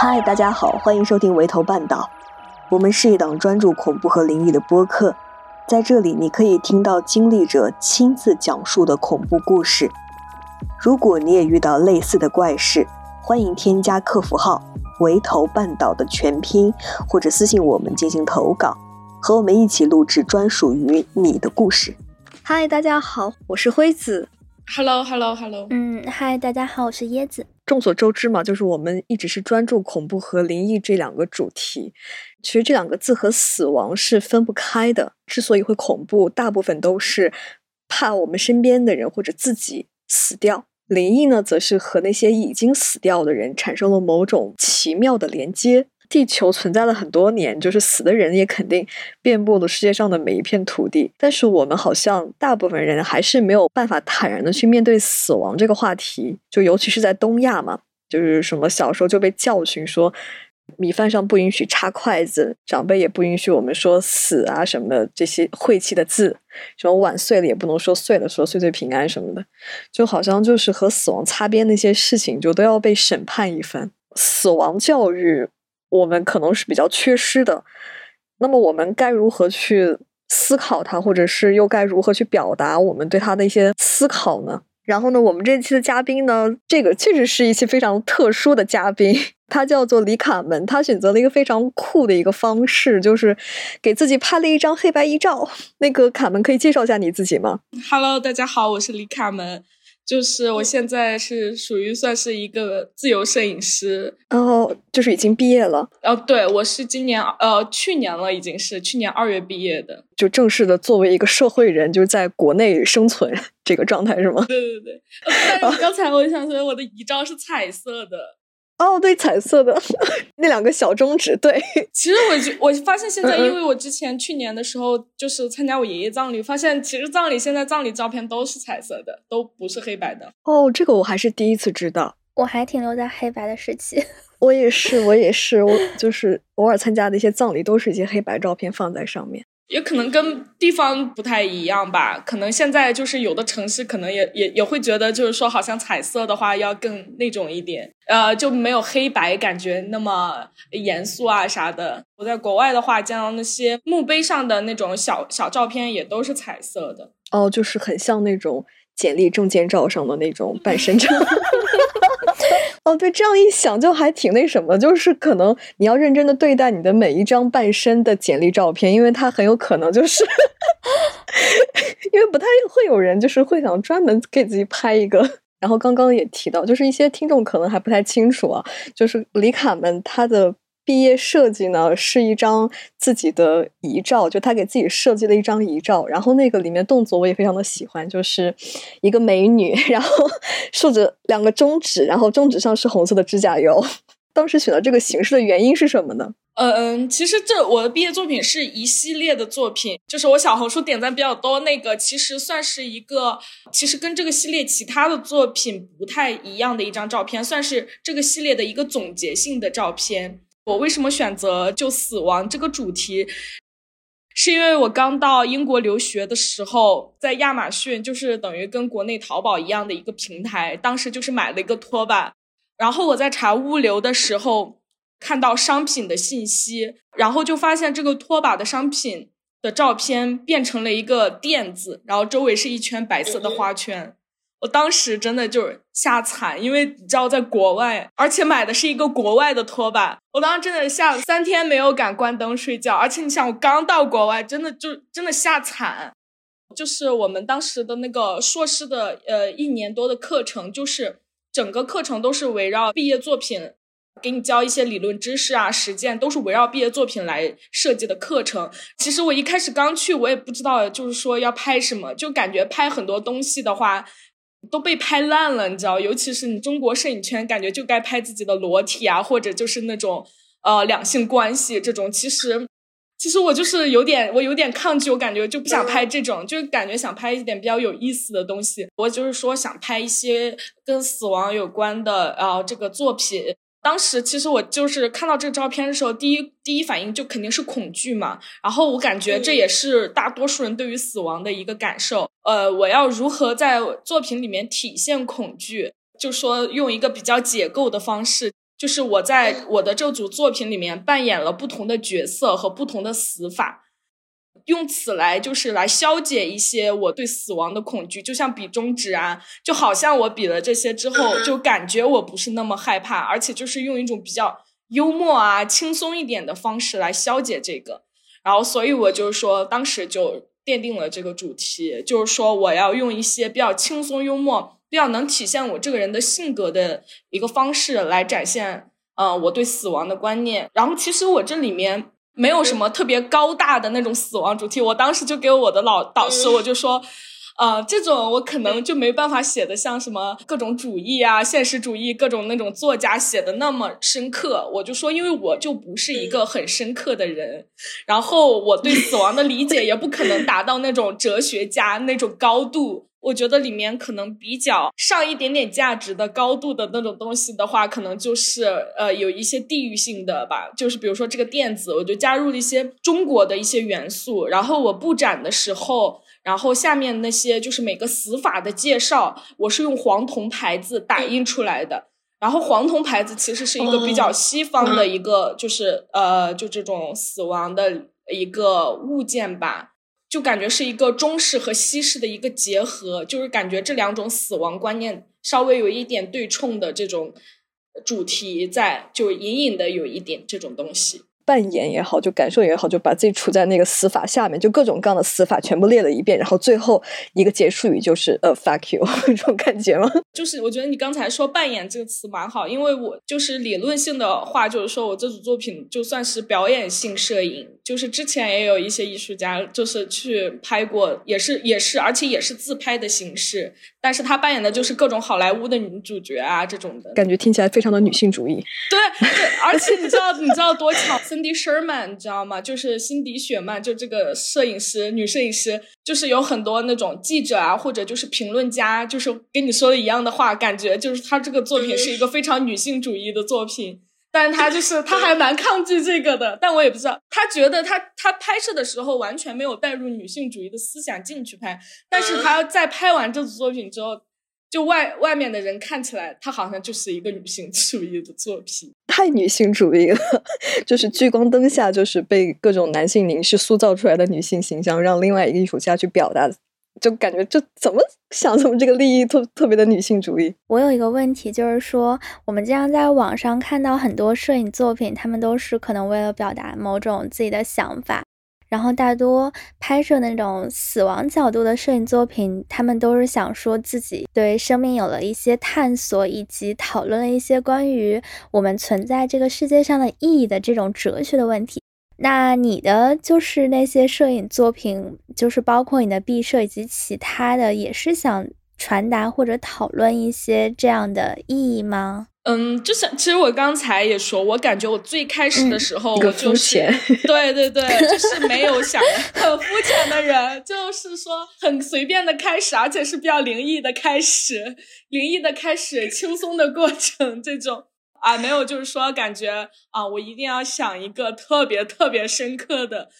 嗨，大家好，欢迎收听《围头半岛》。我们是一档专注恐怖和灵异的播客，在这里你可以听到经历者亲自讲述的恐怖故事。如果你也遇到类似的怪事，欢迎添加客服号“围头半岛”的全拼，或者私信我们进行投稿，和我们一起录制专属于你的故事。嗨，大家好，我是辉子。Hello，Hello，Hello。嗯，嗨，大家好，我是椰子。众所周知嘛，就是我们一直是专注恐怖和灵异这两个主题。其实这两个字和死亡是分不开的。之所以会恐怖，大部分都是怕我们身边的人或者自己死掉。灵异呢，则是和那些已经死掉的人产生了某种奇妙的连接。地球存在了很多年，就是死的人也肯定遍布了世界上的每一片土地。但是我们好像大部分人还是没有办法坦然的去面对死亡这个话题，就尤其是在东亚嘛，就是什么小时候就被教训说米饭上不允许插筷子，长辈也不允许我们说死啊什么的这些晦气的字，什么碗碎了也不能说碎了，说岁岁平安什么的，就好像就是和死亡擦边那些事情，就都要被审判一番。死亡教育。我们可能是比较缺失的，那么我们该如何去思考它，或者是又该如何去表达我们对它的一些思考呢？然后呢，我们这期的嘉宾呢，这个确实是一期非常特殊的嘉宾，他叫做李卡门，他选择了一个非常酷的一个方式，就是给自己拍了一张黑白遗照。那个卡门可以介绍一下你自己吗？Hello，大家好，我是李卡门。就是我现在是属于算是一个自由摄影师，然后就是已经毕业了。哦，对，我是今年呃去年了，已经是去年二月毕业的，就正式的作为一个社会人，就是在国内生存 这个状态是吗？对对对。但是刚才我想说，我的遗照是彩色的。哦，对，彩色的那两个小中指，对。其实我就我发现现在，因为我之前去年的时候就是参加我爷爷葬礼，发现其实葬礼现在葬礼照片都是彩色的，都不是黑白的。哦，这个我还是第一次知道。我还停留在黑白的时期。我也是，我也是，我就是偶尔参加的一些葬礼，都是一些黑白照片放在上面。也可能跟地方不太一样吧，可能现在就是有的城市可能也也也会觉得，就是说好像彩色的话要更那种一点，呃，就没有黑白感觉那么严肃啊啥的。我在国外的话，见到那些墓碑上的那种小小照片也都是彩色的。哦，就是很像那种简历证件照上的那种半身照。哦，对，这样一想就还挺那什么，就是可能你要认真的对待你的每一张半身的简历照片，因为它很有可能就是，因为不太会有人就是会想专门给自己拍一个。然后刚刚也提到，就是一些听众可能还不太清楚啊，就是李卡们他的。毕业设计呢是一张自己的遗照，就他给自己设计了一张遗照，然后那个里面动作我也非常的喜欢，就是一个美女，然后竖着两个中指，然后中指上是红色的指甲油。当时选择这个形式的原因是什么呢？嗯，其实这我的毕业作品是一系列的作品，就是我小红书点赞比较多那个，其实算是一个，其实跟这个系列其他的作品不太一样的一张照片，算是这个系列的一个总结性的照片。我为什么选择就死亡这个主题？是因为我刚到英国留学的时候，在亚马逊，就是等于跟国内淘宝一样的一个平台，当时就是买了一个拖把，然后我在查物流的时候看到商品的信息，然后就发现这个拖把的商品的照片变成了一个垫子，然后周围是一圈白色的花圈。我当时真的就是吓惨，因为你知道在国外，而且买的是一个国外的拖把，我当时真的吓三天没有敢关灯睡觉。而且你想，我刚到国外，真的就真的吓惨。就是我们当时的那个硕士的呃一年多的课程，就是整个课程都是围绕毕业作品，给你教一些理论知识啊，实践都是围绕毕业作品来设计的课程。其实我一开始刚去，我也不知道就是说要拍什么，就感觉拍很多东西的话。都被拍烂了，你知道，尤其是你中国摄影圈，感觉就该拍自己的裸体啊，或者就是那种呃两性关系这种。其实，其实我就是有点，我有点抗拒，我感觉就不想拍这种，就感觉想拍一点比较有意思的东西。我就是说想拍一些跟死亡有关的啊这个作品。当时其实我就是看到这个照片的时候，第一第一反应就肯定是恐惧嘛。然后我感觉这也是大多数人对于死亡的一个感受。呃，我要如何在作品里面体现恐惧？就说用一个比较解构的方式，就是我在我的这组作品里面扮演了不同的角色和不同的死法。用此来就是来消解一些我对死亡的恐惧，就像比中指啊，就好像我比了这些之后，就感觉我不是那么害怕，而且就是用一种比较幽默啊、轻松一点的方式来消解这个。然后，所以我就说，当时就奠定了这个主题，就是说我要用一些比较轻松幽默、比较能体现我这个人的性格的一个方式来展现，呃，我对死亡的观念。然后，其实我这里面。没有什么特别高大的那种死亡主题，我当时就给我的老导师，我就说，呃，这种我可能就没办法写的像什么各种主义啊、现实主义各种那种作家写的那么深刻。我就说，因为我就不是一个很深刻的人，然后我对死亡的理解也不可能达到那种哲学家那种高度。我觉得里面可能比较上一点点价值的高度的那种东西的话，可能就是呃有一些地域性的吧，就是比如说这个垫子，我就加入了一些中国的一些元素，然后我布展的时候，然后下面那些就是每个死法的介绍，我是用黄铜牌子打印出来的，然后黄铜牌子其实是一个比较西方的一个，就是呃就这种死亡的一个物件吧。就感觉是一个中式和西式的一个结合，就是感觉这两种死亡观念稍微有一点对冲的这种主题在，就隐隐的有一点这种东西。扮演也好，就感受也好，就把自己处在那个死法下面，就各种各样的死法全部列了一遍，然后最后一个结束语就是呃 fuck you 这种感觉吗？就是我觉得你刚才说扮演这个词蛮好，因为我就是理论性的话，就是说我这组作品就算是表演性摄影，就是之前也有一些艺术家就是去拍过，也是也是，而且也是自拍的形式。但是他扮演的就是各种好莱坞的女主角啊，这种的感觉听起来非常的女性主义。对对，而且你知道你知道多巧，Cindy Sherman 你知道吗？就是辛迪雪曼，就这个摄影师，女摄影师，就是有很多那种记者啊，或者就是评论家，就是跟你说的一样的话，感觉就是她这个作品是一个非常女性主义的作品。但是他就是 他还蛮抗拒这个的，但我也不知道，他觉得他他拍摄的时候完全没有带入女性主义的思想进去拍，但是他在拍完这组作品之后，就外外面的人看起来她好像就是一个女性主义的作品，太女性主义了，就是聚光灯下就是被各种男性凝视塑造出来的女性形象，让另外一个艺术家去表达。就感觉就怎么想怎么这个利益特特别的女性主义。我有一个问题，就是说我们经常在网上看到很多摄影作品，他们都是可能为了表达某种自己的想法，然后大多拍摄那种死亡角度的摄影作品，他们都是想说自己对生命有了一些探索，以及讨论了一些关于我们存在这个世界上的意义的这种哲学的问题。那你的就是那些摄影作品，就是包括你的毕设以及其他的，也是想传达或者讨论一些这样的意义吗？嗯，就是其实我刚才也说，我感觉我最开始的时候，我就是对对对，就是没有想很肤浅的人，就是说很随便的开始，而且是比较灵异的开始，灵异的开始，轻松的过程这种。啊，没有，就是说，感觉啊，我一定要想一个特别特别深刻的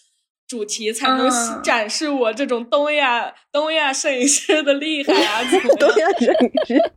主题，才能展示我这种东亚东亚摄影师的厉害啊！东亚摄影师，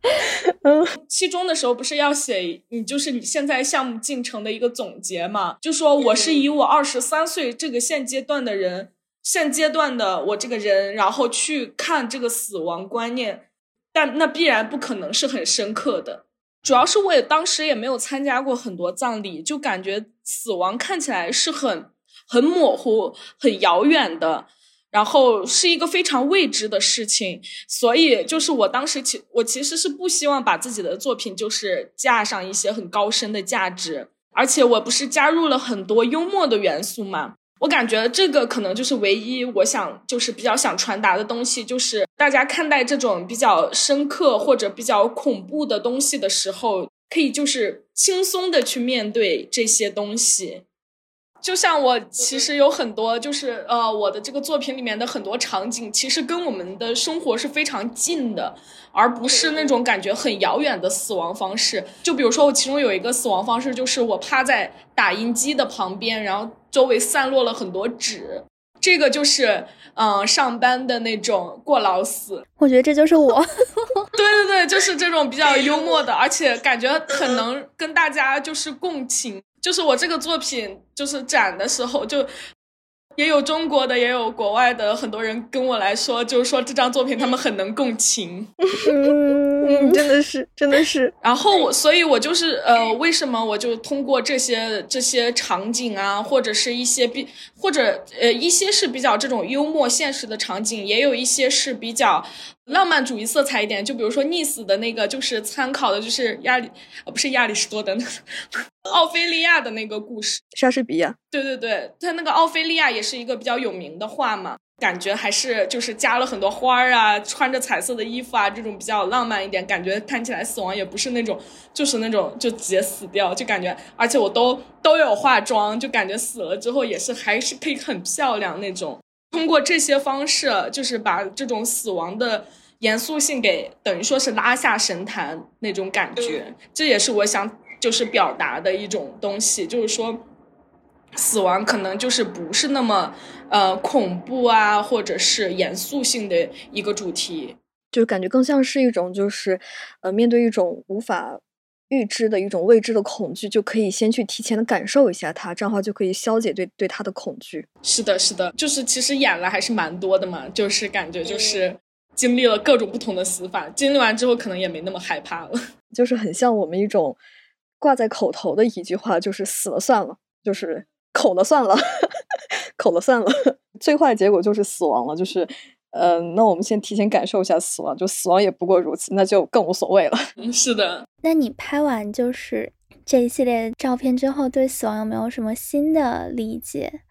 嗯，期中的时候不是要写你就是你现在项目进程的一个总结嘛？就说我是以我二十三岁这个现阶段的人，现阶段的我这个人，然后去看这个死亡观念，但那必然不可能是很深刻的。主要是我也当时也没有参加过很多葬礼，就感觉死亡看起来是很很模糊、很遥远的，然后是一个非常未知的事情。所以就是我当时其我其实是不希望把自己的作品就是架上一些很高深的价值，而且我不是加入了很多幽默的元素嘛。我感觉这个可能就是唯一我想就是比较想传达的东西，就是大家看待这种比较深刻或者比较恐怖的东西的时候，可以就是轻松的去面对这些东西。就像我其实有很多，就是呃，我的这个作品里面的很多场景，其实跟我们的生活是非常近的，而不是那种感觉很遥远的死亡方式。就比如说，我其中有一个死亡方式，就是我趴在打印机的旁边，然后周围散落了很多纸。这个就是嗯上班的那种过劳死。我觉得这就是我。对对对，就是这种比较幽默的，而且感觉很能跟大家就是共情。就是我这个作品就是展的时候就。也有中国的，也有国外的，很多人跟我来说，就是说这张作品他们很能共情。嗯，真的是，真的是。然后我，所以我就是呃，为什么我就通过这些这些场景啊，或者是一些比，或者呃一些是比较这种幽默现实的场景，也有一些是比较。浪漫主义色彩一点，就比如说溺死的那个，就是参考的就是亚里，呃，不是亚里士多德，奥菲利亚的那个故事。莎士比亚。对对对，他那个奥菲利亚也是一个比较有名的画嘛，感觉还是就是加了很多花儿啊，穿着彩色的衣服啊，这种比较浪漫一点，感觉看起来死亡也不是那种，就是那种就直接死掉，就感觉，而且我都都有化妆，就感觉死了之后也是还是可以很漂亮那种。通过这些方式，就是把这种死亡的。严肃性给等于说是拉下神坛那种感觉，这也是我想就是表达的一种东西，就是说死亡可能就是不是那么呃恐怖啊，或者是严肃性的一个主题，就是感觉更像是一种就是呃面对一种无法预知的一种未知的恐惧，就可以先去提前的感受一下它，这样的话就可以消解对对它的恐惧。是的，是的，就是其实演了还是蛮多的嘛，就是感觉就是。经历了各种不同的死法，经历完之后可能也没那么害怕了。就是很像我们一种挂在口头的一句话，就是死了算了，就是口了算了，口了算了。最坏结果就是死亡了，就是呃，那我们先提前感受一下死亡，就死亡也不过如此，那就更无所谓了。嗯，是的。那你拍完就是这一系列照片之后，对死亡有没有什么新的理解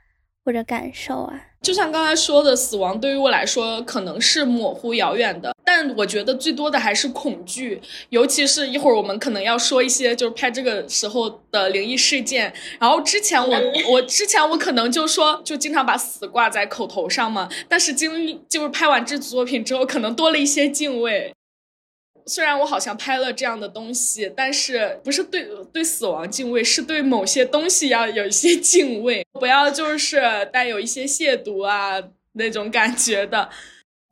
或者感受啊？就像刚才说的，死亡对于我来说可能是模糊遥远的，但我觉得最多的还是恐惧，尤其是一会儿我们可能要说一些就是拍这个时候的灵异事件。然后之前我我之前我可能就说就经常把死挂在口头上嘛，但是经历就是拍完这组作品之后，可能多了一些敬畏。虽然我好像拍了这样的东西，但是不是对对死亡敬畏，是对某些东西要有一些 敬畏，不要就是带有一些亵渎啊那种感觉的。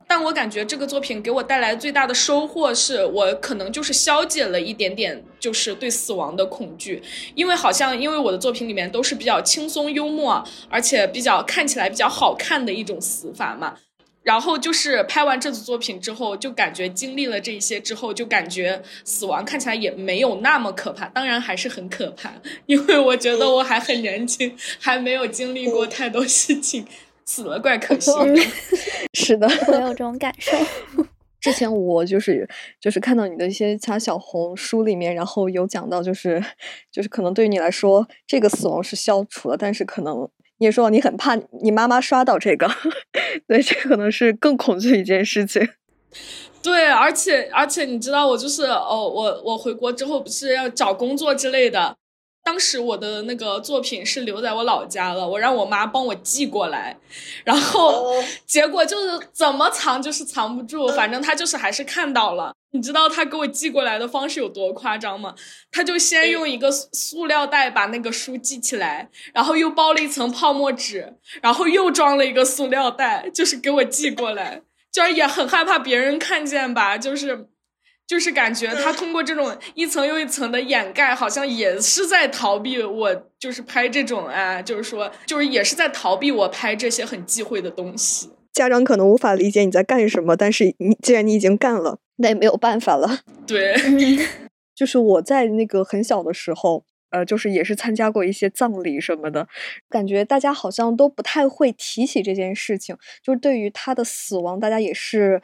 但我感觉这个作品给我带来最大的收获，是我可能就是消解了一点点，就是对死亡的恐惧，因为好像因为我的作品里面都是比较轻松幽默，而且比较看起来比较好看的一种死法嘛。然后就是拍完这组作品之后，就感觉经历了这一些之后，就感觉死亡看起来也没有那么可怕。当然还是很可怕，因为我觉得我还很年轻，还没有经历过太多事情，死了怪可惜。是的，我有这种感受。之前我就是就是看到你的一些他小红书里面，然后有讲到，就是就是可能对于你来说，这个死亡是消除了，但是可能。你说你很怕你妈妈刷到这个，对，这可能是更恐惧一件事情。对，而且而且你知道，我就是哦，我我回国之后不是要找工作之类的。当时我的那个作品是留在我老家了，我让我妈帮我寄过来，然后 结果就是怎么藏就是藏不住，反正她就是还是看到了。你知道他给我寄过来的方式有多夸张吗？他就先用一个塑料袋把那个书系起来，然后又包了一层泡沫纸，然后又装了一个塑料袋，就是给我寄过来。就是也很害怕别人看见吧，就是。就是感觉他通过这种一层又一层的掩盖，好像也是在逃避我，就是拍这种啊，就是说，就是也是在逃避我拍这些很忌讳的东西。家长可能无法理解你在干什么，但是你既然你已经干了，那也没有办法了。对，就是我在那个很小的时候，呃，就是也是参加过一些葬礼什么的，感觉大家好像都不太会提起这件事情，就是对于他的死亡，大家也是。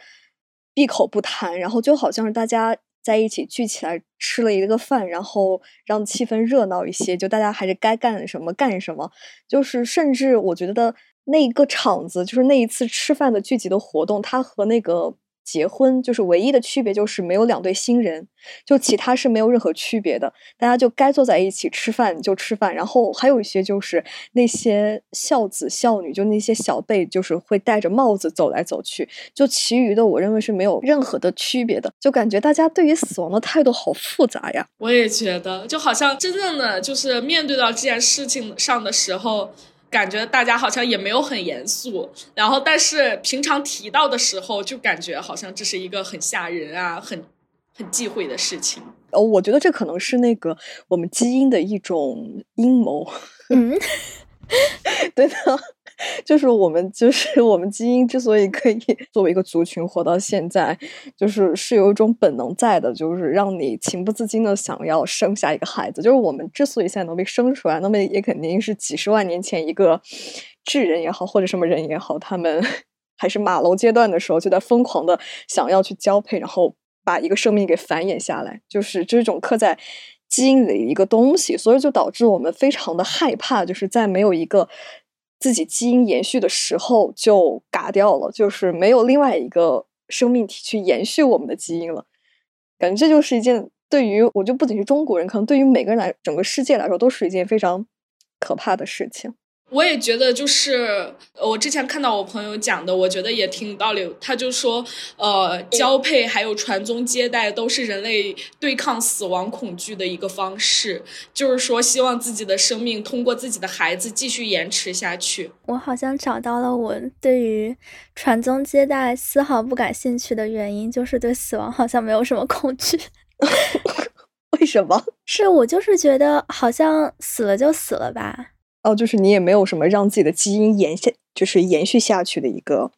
闭口不谈，然后就好像是大家在一起聚起来吃了一个饭，然后让气氛热闹一些，就大家还是该干什么干什么。就是甚至我觉得那一个场子，就是那一次吃饭的聚集的活动，它和那个。结婚就是唯一的区别，就是没有两对新人，就其他是没有任何区别的。大家就该坐在一起吃饭就吃饭，然后还有一些就是那些孝子孝女，就那些小辈，就是会戴着帽子走来走去。就其余的，我认为是没有任何的区别的。就感觉大家对于死亡的态度好复杂呀。我也觉得，就好像真正的就是面对到这件事情上的时候。感觉大家好像也没有很严肃，然后但是平常提到的时候，就感觉好像这是一个很吓人啊，很很忌讳的事情。哦，我觉得这可能是那个我们基因的一种阴谋。嗯，对的。就是我们，就是我们基因之所以可以作为一个族群活到现在，就是是有一种本能在的，就是让你情不自禁的想要生下一个孩子。就是我们之所以现在能被生出来，那么也肯定是几十万年前一个智人也好，或者什么人也好，他们 还是马楼阶段的时候，就在疯狂的想要去交配，然后把一个生命给繁衍下来。就是这种刻在基因里的一个东西，所以就导致我们非常的害怕，就是在没有一个。自己基因延续的时候就嘎掉了，就是没有另外一个生命体去延续我们的基因了。感觉这就是一件对于我就不仅是中国人，可能对于每个人来整个世界来说都是一件非常可怕的事情。我也觉得，就是我之前看到我朋友讲的，我觉得也挺有道理。他就说，呃，交配还有传宗接代都是人类对抗死亡恐惧的一个方式，就是说希望自己的生命通过自己的孩子继续延迟下去。我好像找到了我对于传宗接代丝毫不感兴趣的原因，就是对死亡好像没有什么恐惧。为什么？是我就是觉得好像死了就死了吧。哦，就是你也没有什么让自己的基因延下，就是延续下去的一个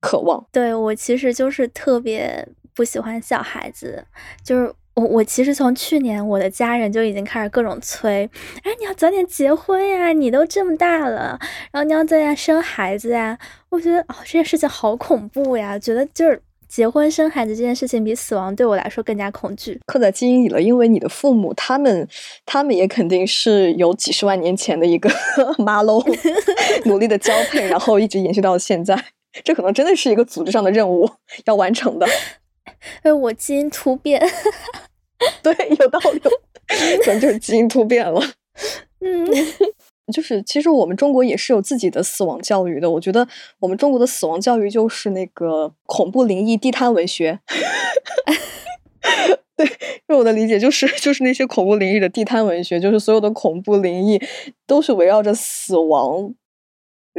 渴望。对我其实就是特别不喜欢小孩子，就是我我其实从去年我的家人就已经开始各种催，哎，你要早点结婚呀，你都这么大了，然后你要早点生孩子呀。我觉得哦，这件事情好恐怖呀，觉得就是。结婚生孩子这件事情比死亡对我来说更加恐惧，刻在基因里了。因为你的父母，他们，他们也肯定是有几十万年前的一个 妈喽，努力的交配，然后一直延续到现在。这可能真的是一个组织上的任务要完成的。哎，我基因突变，对，有道理，可能就是基因突变了。嗯。就是，其实我们中国也是有自己的死亡教育的。我觉得我们中国的死亡教育就是那个恐怖灵异地摊文学。对，就我的理解就是，就是那些恐怖灵异的地摊文学，就是所有的恐怖灵异都是围绕着死亡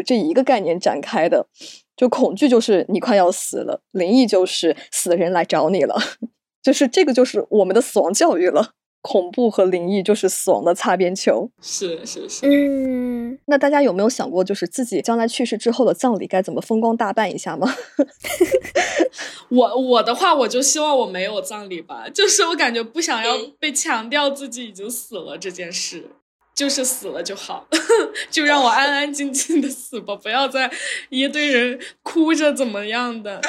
这一个概念展开的。就恐惧就是你快要死了，灵异就是死的人来找你了，就是这个就是我们的死亡教育了。恐怖和灵异就是死亡的擦边球，是是是。嗯，那大家有没有想过，就是自己将来去世之后的葬礼该怎么风光大办一下吗？我我的话，我就希望我没有葬礼吧，就是我感觉不想要被强调自己已经死了这件事。就是死了就好，就让我安安静静的死吧，不要再一堆人哭着怎么样的。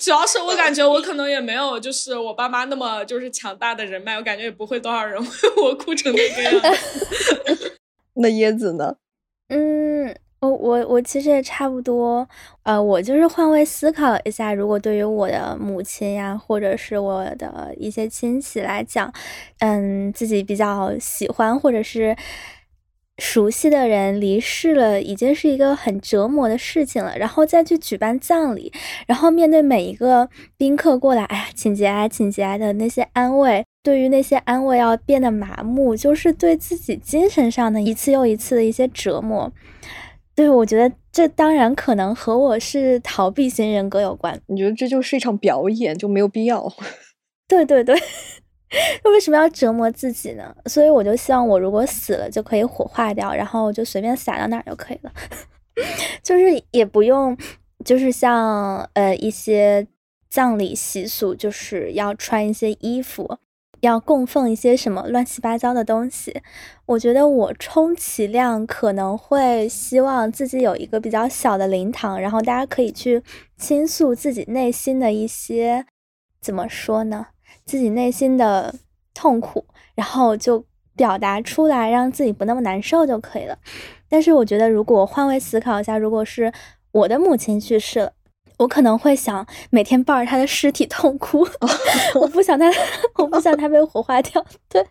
主要是我感觉我可能也没有，就是我爸妈那么就是强大的人脉，我感觉也不会多少人 为我哭成那个样子。那椰子呢？嗯，我我我其实也差不多。呃，我就是换位思考一下，如果对于我的母亲呀，或者是我的一些亲戚来讲，嗯，自己比较喜欢或者是。熟悉的人离世了，已经是一个很折磨的事情了。然后再去举办葬礼，然后面对每一个宾客过来，哎呀，请节哀，请节哀的那些安慰，对于那些安慰要变得麻木，就是对自己精神上的一次又一次的一些折磨。对我觉得这当然可能和我是逃避型人格有关。你觉得这就是一场表演，就没有必要？对 对对。那为什么要折磨自己呢？所以我就希望我如果死了就可以火化掉，然后就随便撒到哪儿就可以了，就是也不用，就是像呃一些葬礼习俗，就是要穿一些衣服，要供奉一些什么乱七八糟的东西。我觉得我充其量可能会希望自己有一个比较小的灵堂，然后大家可以去倾诉自己内心的一些，怎么说呢？自己内心的痛苦，然后就表达出来，让自己不那么难受就可以了。但是我觉得，如果换位思考一下，如果是我的母亲去世了，我可能会想每天抱着他的尸体痛哭，我不想他，我不想他被火化掉。对，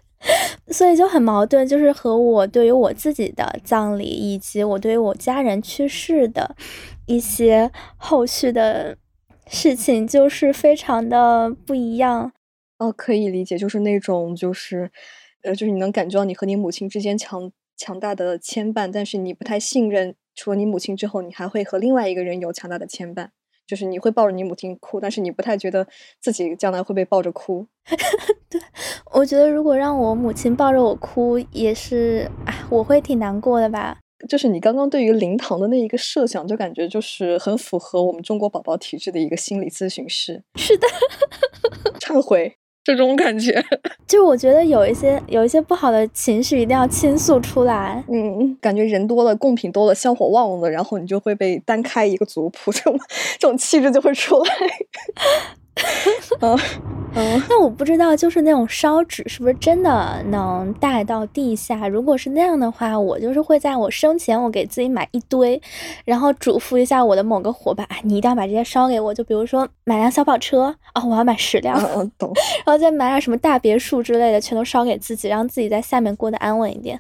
所以就很矛盾，就是和我对于我自己的葬礼，以及我对于我家人去世的一些后续的事情，就是非常的不一样。哦，可以理解，就是那种，就是，呃，就是你能感觉到你和你母亲之间强强大的牵绊，但是你不太信任，除了你母亲之后，你还会和另外一个人有强大的牵绊。就是你会抱着你母亲哭，但是你不太觉得自己将来会被抱着哭。对，我觉得如果让我母亲抱着我哭，也是，哎，我会挺难过的吧。就是你刚刚对于灵堂的那一个设想，就感觉就是很符合我们中国宝宝体质的一个心理咨询师。是的，忏悔。这种感觉，就我觉得有一些有一些不好的情绪一定要倾诉出来。嗯，感觉人多了，贡品多了，香火旺了，然后你就会被单开一个族谱，这种这种气质就会出来。嗯嗯，那我不知道，就是那种烧纸是不是真的能带到地下？如果是那样的话，我就是会在我生前，我给自己买一堆，然后嘱咐一下我的某个伙伴，你一定要把这些烧给我。就比如说买辆小跑车，哦，我要买十辆，懂。然后再买点什么大别墅之类的，全都烧给自己，让自己在下面过得安稳一点。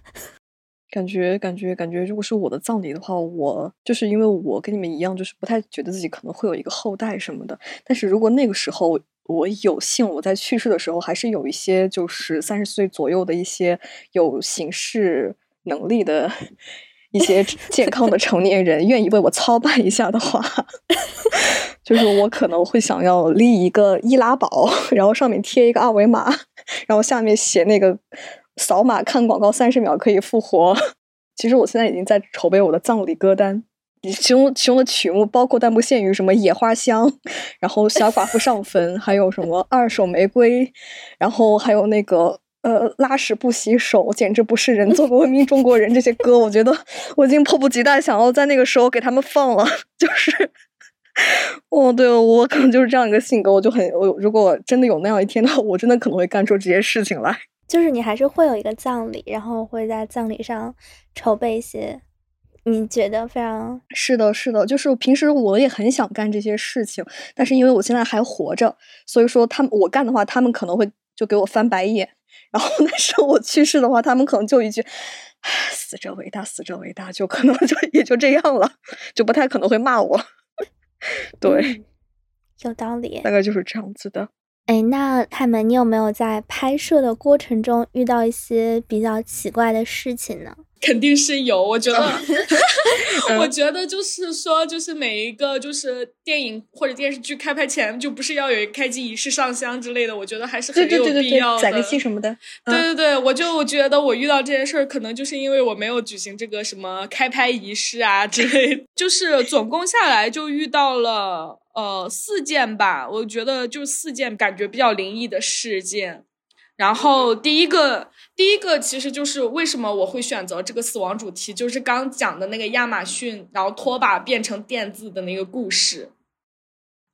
感觉感觉感觉，如果是我的葬礼的话，我就是因为我跟你们一样，就是不太觉得自己可能会有一个后代什么的。但是如果那个时候我有幸我在去世的时候，还是有一些就是三十岁左右的一些有行事能力的一些 健康的成年人，愿意为我操办一下的话，就是我可能会想要立一个易拉宝，然后上面贴一个二维码，然后下面写那个。扫码看广告三十秒可以复活。其实我现在已经在筹备我的葬礼歌单，其中其中的曲目包括但不限于什么《野花香》，然后《小寡妇上坟》，还有什么《二手玫瑰》，然后还有那个呃拉屎不洗手，简直不是人，做个文明中国人这些歌，我觉得我已经迫不及待想要在那个时候给他们放了。就是，哦，对我可能就是这样一个性格，我就很我如果真的有那样一天的话，我真的可能会干出这些事情来。就是你还是会有一个葬礼，然后会在葬礼上筹备一些你觉得非常是的，是的。就是平时我也很想干这些事情，但是因为我现在还活着，所以说他们我干的话，他们可能会就给我翻白眼。然后但是我去世的话，他们可能就一句“死者为大，死者为大”，就可能就也就这样了，就不太可能会骂我。对，有道理，大概就是这样子的。哎，那泰门，你有没有在拍摄的过程中遇到一些比较奇怪的事情呢？肯定是有，我觉得，我觉得就是说，就是每一个就是电影或者电视剧开拍前，就不是要有一个开机仪式、上香之类的，我觉得还是很有必要的。载个戏什么的。对对对，我就我觉得我遇到这件事儿，可能就是因为我没有举行这个什么开拍仪式啊之类，就是总共下来就遇到了呃四件吧，我觉得就四件感觉比较灵异的事件。然后第一个，第一个其实就是为什么我会选择这个死亡主题，就是刚讲的那个亚马逊，然后拖把变成电子的那个故事。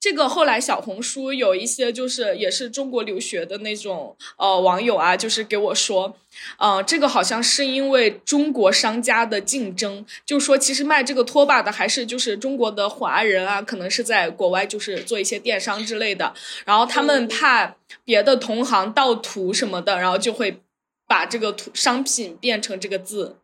这个后来小红书有一些就是也是中国留学的那种呃网友啊，就是给我说，呃，这个好像是因为中国商家的竞争，就说其实卖这个拖把的还是就是中国的华人啊，可能是在国外就是做一些电商之类的，然后他们怕别的同行盗图什么的，然后就会把这个图商品变成这个字，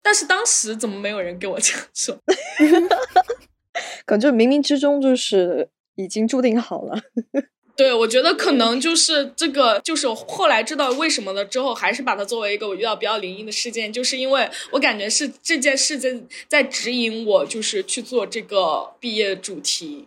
但是当时怎么没有人给我这样说？感觉冥冥之中就是。已经注定好了，对我觉得可能就是这个，就是后来知道为什么了之后，还是把它作为一个我遇到比较灵异的事件，就是因为我感觉是这件事在在指引我，就是去做这个毕业主题。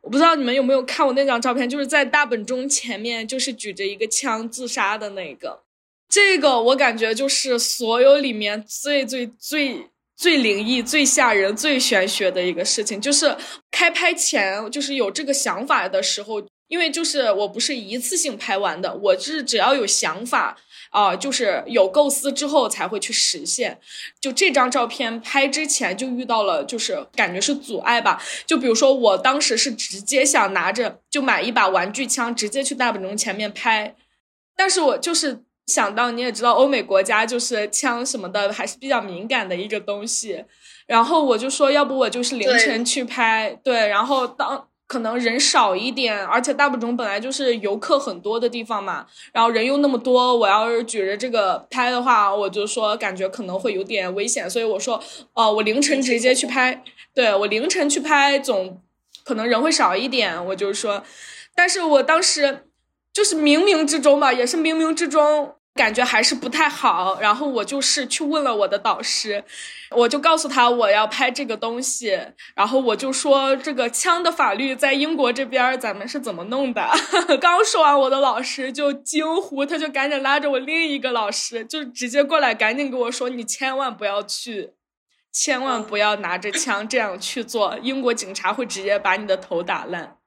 我不知道你们有没有看我那张照片，就是在大本钟前面，就是举着一个枪自杀的那个，这个我感觉就是所有里面最最最。最灵异、最吓人、最玄学的一个事情，就是开拍前就是有这个想法的时候，因为就是我不是一次性拍完的，我是只要有想法啊，就是有构思之后才会去实现。就这张照片拍之前就遇到了，就是感觉是阻碍吧。就比如说我当时是直接想拿着就买一把玩具枪，直接去大本钟前面拍，但是我就是。想到你也知道，欧美国家就是枪什么的还是比较敏感的一个东西，然后我就说，要不我就是凌晨去拍，对，然后当可能人少一点，而且大本钟本来就是游客很多的地方嘛，然后人又那么多，我要是举着这个拍的话，我就说感觉可能会有点危险，所以我说，哦，我凌晨直接去拍，对我凌晨去拍总可能人会少一点，我就说，但是我当时就是冥冥之中吧，也是冥冥之中。感觉还是不太好，然后我就是去问了我的导师，我就告诉他我要拍这个东西，然后我就说这个枪的法律在英国这边咱们是怎么弄的？刚说完，我的老师就惊呼，他就赶紧拉着我另一个老师，就直接过来赶紧跟我说，你千万不要去，千万不要拿着枪这样去做，英国警察会直接把你的头打烂。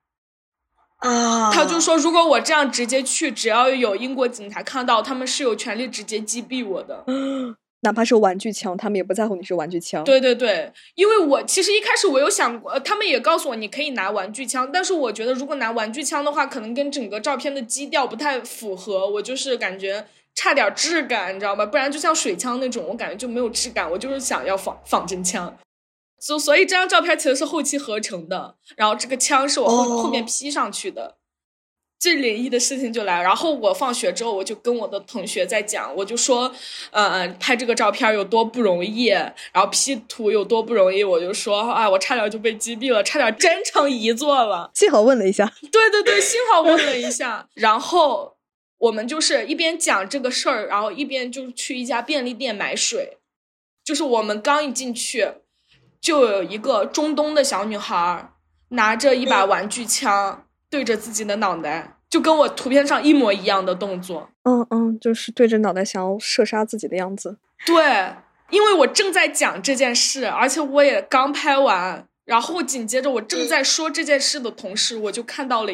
啊，他就说，如果我这样直接去，只要有英国警察看到，他们是有权利直接击毙我的，哪怕是玩具枪，他们也不在乎你是玩具枪。对对对，因为我其实一开始我有想过，他们也告诉我你可以拿玩具枪，但是我觉得如果拿玩具枪的话，可能跟整个照片的基调不太符合，我就是感觉差点质感，你知道吗？不然就像水枪那种，我感觉就没有质感，我就是想要仿仿真枪。所所以这张照片其实是后期合成的，然后这个枪是我后后面 P 上去的。最灵异的事情就来，然后我放学之后，我就跟我的同学在讲，我就说，呃，拍这个照片有多不容易，然后 P 图有多不容易，我就说，哎，我差点就被击毙了，差点真成遗作了。幸好问了一下，对对对，幸好问了一下。然后我们就是一边讲这个事儿，然后一边就去一家便利店买水，就是我们刚一进去。就有一个中东的小女孩拿着一把玩具枪对着自己的脑袋，就跟我图片上一模一样的动作。嗯嗯，就是对着脑袋想要射杀自己的样子。对，因为我正在讲这件事，而且我也刚拍完，然后紧接着我正在说这件事的同时，我就看到了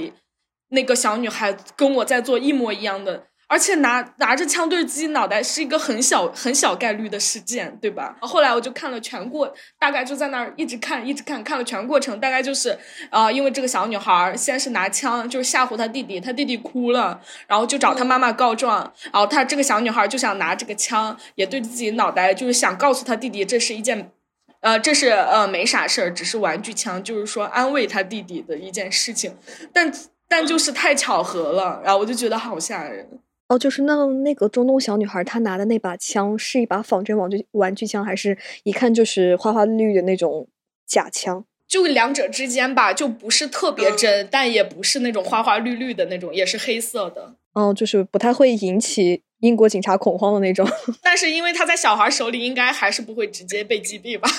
那个小女孩跟我在做一模一样的。而且拿拿着枪对着自己脑袋是一个很小很小概率的事件，对吧？后来我就看了全过，大概就在那儿一直看一直看，看了全过程，大概就是，呃，因为这个小女孩先是拿枪就是吓唬她弟弟，她弟弟哭了，然后就找她妈妈告状，然后她这个小女孩就想拿这个枪也对着自己脑袋，就是想告诉她弟弟这是一件，呃，这是呃没啥事儿，只是玩具枪，就是说安慰她弟弟的一件事情，但但就是太巧合了，然后我就觉得好吓人。哦，就是那那个中东小女孩，她拿的那把枪是一把仿真玩具玩具枪，还是一看就是花花绿绿的那种假枪？就两者之间吧，就不是特别真，但也不是那种花花绿绿的那种，也是黑色的。哦，就是不太会引起英国警察恐慌的那种。但是因为他在小孩手里，应该还是不会直接被击毙吧？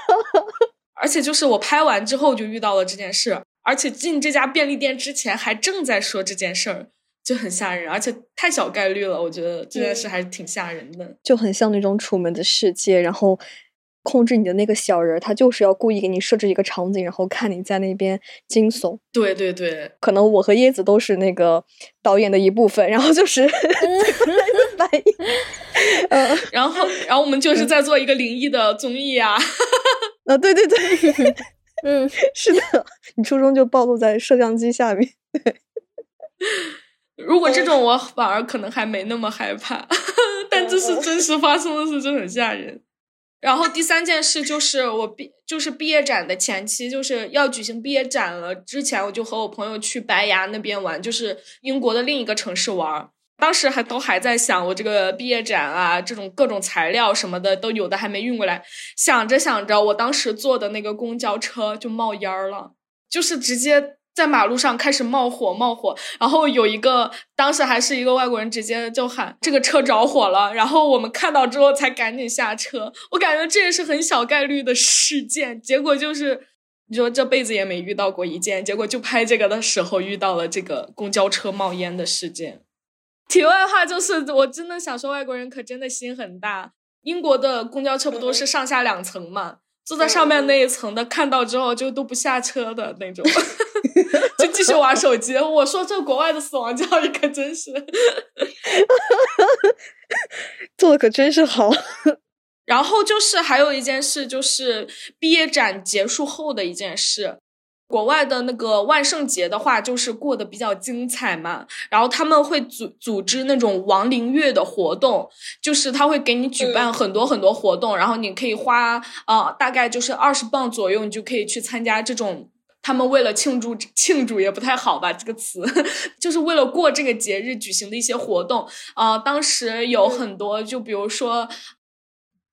而且就是我拍完之后就遇到了这件事，而且进这家便利店之前还正在说这件事儿。就很吓人，而且太小概率了。我觉得这件事还是挺吓人的，就很像那种《楚门的世界》，然后控制你的那个小人，他就是要故意给你设置一个场景，然后看你在那边惊悚。对对对，可能我和椰子都是那个导演的一部分，然后就是 反应，嗯，然后然后我们就是在做一个灵异的综艺啊，啊，对对对，嗯，是的，你初中就暴露在摄像机下面，对。如果这种我反而可能还没那么害怕，但这是真实发生的事，就很吓人。然后第三件事就是我毕就是毕业展的前期，就是要举行毕业展了。之前我就和我朋友去白崖那边玩，就是英国的另一个城市玩。当时还都还在想我这个毕业展啊，这种各种材料什么的都有的还没运过来。想着想着，我当时坐的那个公交车就冒烟了，就是直接。在马路上开始冒火，冒火，然后有一个当时还是一个外国人，直接就喊这个车着火了，然后我们看到之后才赶紧下车。我感觉这也是很小概率的事件，结果就是你说这辈子也没遇到过一件，结果就拍这个的时候遇到了这个公交车冒烟的事件。题外话就是，我真的想说，外国人可真的心很大。英国的公交车不都是上下两层嘛？坐在上面那一层的看到之后就都不下车的那种，就继续玩手机。我说这国外的死亡教育可真是，做的可真是好。然后就是还有一件事，就是毕业展结束后的一件事。国外的那个万圣节的话，就是过得比较精彩嘛。然后他们会组组织那种亡灵月的活动，就是他会给你举办很多很多活动，然后你可以花呃大概就是二十磅左右，你就可以去参加这种。他们为了庆祝庆祝也不太好吧，这个词 就是为了过这个节日举行的一些活动啊。当时有很多，就比如说，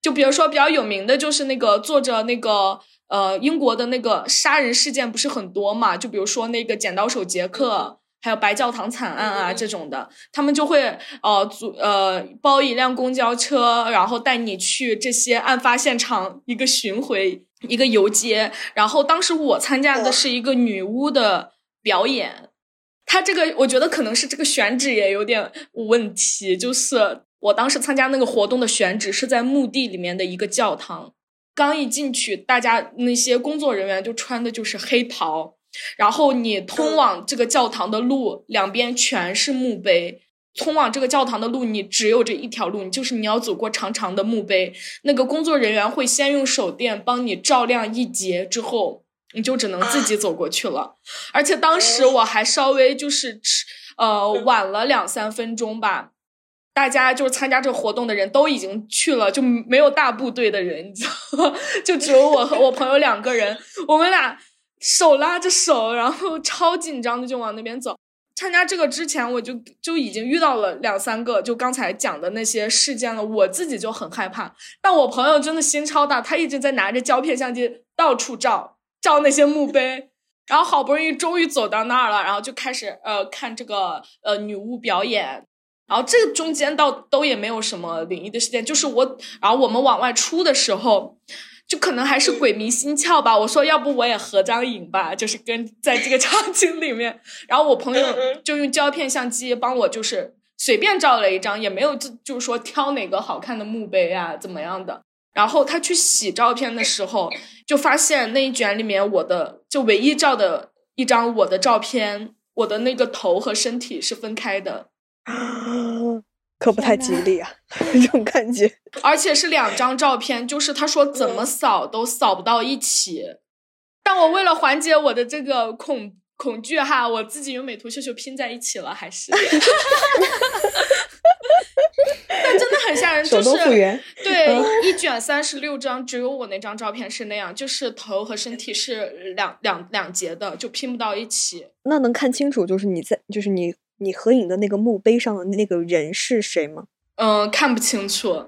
就比如说比较有名的就是那个坐着那个。呃，英国的那个杀人事件不是很多嘛？就比如说那个剪刀手杰克，还有白教堂惨案啊这种的，他们就会呃组呃包一辆公交车，然后带你去这些案发现场一个巡回一个游街。然后当时我参加的是一个女巫的表演，他这个我觉得可能是这个选址也有点问题，就是我当时参加那个活动的选址是在墓地里面的一个教堂，刚一进去，大家那些工作人员就穿的就是黑袍。然后你通往这个教堂的路两边全是墓碑，通往这个教堂的路你只有这一条路，你就是你要走过长长的墓碑。那个工作人员会先用手电帮你照亮一节，之后你就只能自己走过去了。而且当时我还稍微就是迟呃晚了两三分钟吧，大家就是参加这个活动的人都已经去了，就没有大部队的人，你知道吗？就只有我和我朋友两个人，我们俩。手拉着手，然后超紧张的就往那边走。参加这个之前，我就就已经遇到了两三个就刚才讲的那些事件了，我自己就很害怕。但我朋友真的心超大，他一直在拿着胶片相机到处照照那些墓碑，然后好不容易终于走到那儿了，然后就开始呃看这个呃女巫表演。然后这中间倒都也没有什么灵异的事件，就是我，然后我们往外出的时候。就可能还是鬼迷心窍吧。我说，要不我也合张影吧，就是跟在这个场景里面。然后我朋友就用胶片相机帮我，就是随便照了一张，也没有就就是说挑哪个好看的墓碑啊怎么样的。然后他去洗照片的时候，就发现那一卷里面我的就唯一照的一张我的照片，我的那个头和身体是分开的。可不太吉利啊，这种感觉。而且是两张照片，就是他说怎么扫都扫不到一起。但我为了缓解我的这个恐恐惧哈，我自己用美图秀秀拼在一起了，还是。但真的很吓人，就是对一卷三十六张，只有我那张照片是那样，就是头和身体是两两两截的，就拼不到一起。那能看清楚，就是你在，就是你。你合影的那个墓碑上的那个人是谁吗？嗯，看不清楚，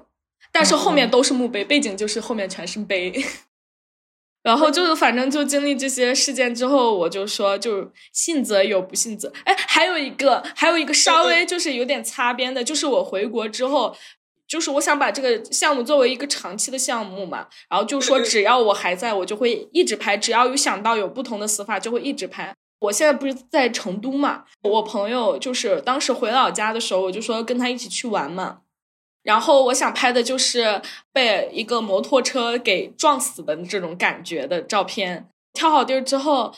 但是后面都是墓碑，背景就是后面全是碑。然后就是反正就经历这些事件之后，我就说就信则有，不信则……哎，还有一个，还有一个稍微就是有点擦边的，就是我回国之后，就是我想把这个项目作为一个长期的项目嘛，然后就说只要我还在，我就会一直拍，只要有想到有不同的死法，就会一直拍。我现在不是在成都嘛？我朋友就是当时回老家的时候，我就说跟他一起去玩嘛。然后我想拍的就是被一个摩托车给撞死的这种感觉的照片。挑好地儿之后，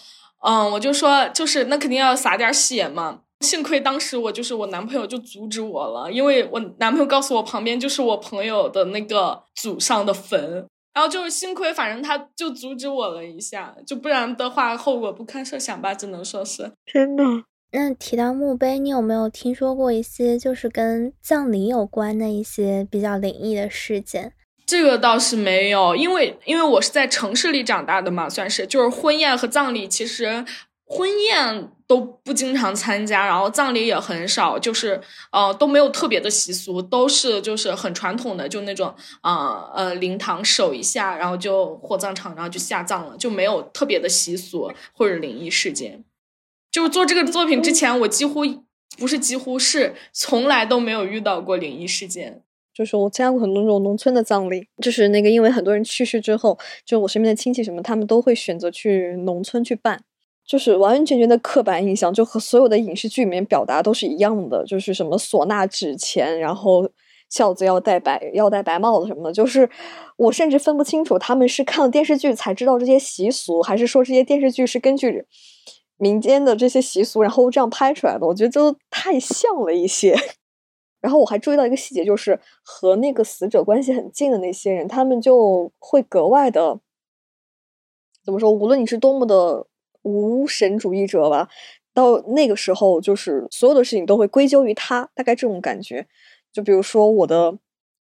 嗯，我就说就是那肯定要洒点血嘛。幸亏当时我就是我男朋友就阻止我了，因为我男朋友告诉我旁边就是我朋友的那个祖上的坟。然后就是幸亏，反正他就阻止我了一下，就不然的话后果不堪设想吧，只能说是真的。那提到墓碑，你有没有听说过一些就是跟葬礼有关的一些比较灵异的事件？这个倒是没有，因为因为我是在城市里长大的嘛，算是就是婚宴和葬礼其实。婚宴都不经常参加，然后葬礼也很少，就是呃都没有特别的习俗，都是就是很传统的，就那种啊呃灵堂守一下，然后就火葬场，然后就下葬了，就没有特别的习俗或者灵异事件。就做这个作品之前，我几乎不是几乎是从来都没有遇到过灵异事件。就是我参加过很多那种农村的葬礼，就是那个因为很多人去世之后，就我身边的亲戚什么，他们都会选择去农村去办。就是完完全全的刻板印象，就和所有的影视剧里面表达都是一样的，就是什么唢呐纸钱，然后孝子要戴白要戴白帽子什么的。就是我甚至分不清楚他们是看了电视剧才知道这些习俗，还是说这些电视剧是根据民间的这些习俗然后这样拍出来的。我觉得都太像了一些。然后我还注意到一个细节，就是和那个死者关系很近的那些人，他们就会格外的怎么说？无论你是多么的。无神主义者吧，到那个时候，就是所有的事情都会归咎于他，大概这种感觉。就比如说我的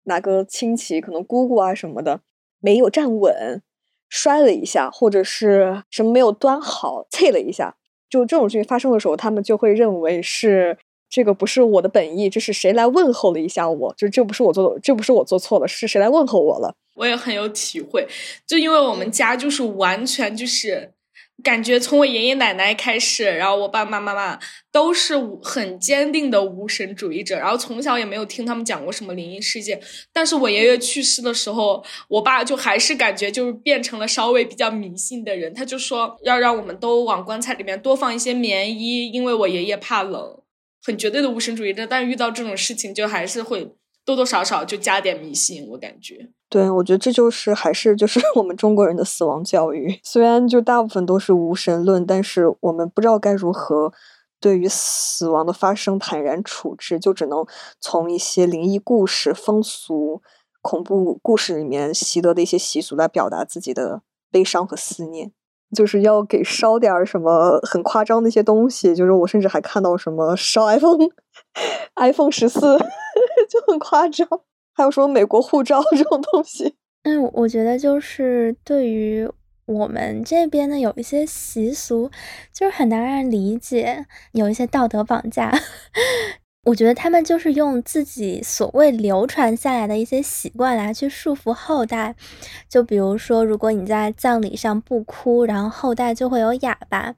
哪个亲戚，可能姑姑啊什么的，没有站稳，摔了一下，或者是什么没有端好，啐了一下，就这种事情发生的时候，他们就会认为是这个不是我的本意，这是谁来问候了一下我，就这不是我做的，这不是我做错了，是谁来问候我了？我也很有体会，就因为我们家就是完全就是。感觉从我爷爷奶奶开始，然后我爸爸妈妈都是很坚定的无神主义者，然后从小也没有听他们讲过什么灵异事件。但是我爷爷去世的时候，我爸就还是感觉就是变成了稍微比较迷信的人，他就说要让我们都往棺材里面多放一些棉衣，因为我爷爷怕冷，很绝对的无神主义者。但是遇到这种事情，就还是会多多少少就加点迷信，我感觉。对，我觉得这就是还是就是 我们中国人的死亡教育。虽然就大部分都是无神论，但是我们不知道该如何对于死亡的发生坦然处置，就只能从一些灵异故事、风俗、恐怖故事里面习得的一些习俗来表达自己的悲伤和思念。就是要给烧点什么很夸张的一些东西，就是我甚至还看到什么烧 iPhone，iPhone 十四 很夸张。还有什么美国护照 这种东西？嗯，我觉得就是对于我们这边的有一些习俗，就是很难让人理解，有一些道德绑架。我觉得他们就是用自己所谓流传下来的一些习惯来去束缚后代。就比如说，如果你在葬礼上不哭，然后后代就会有哑巴。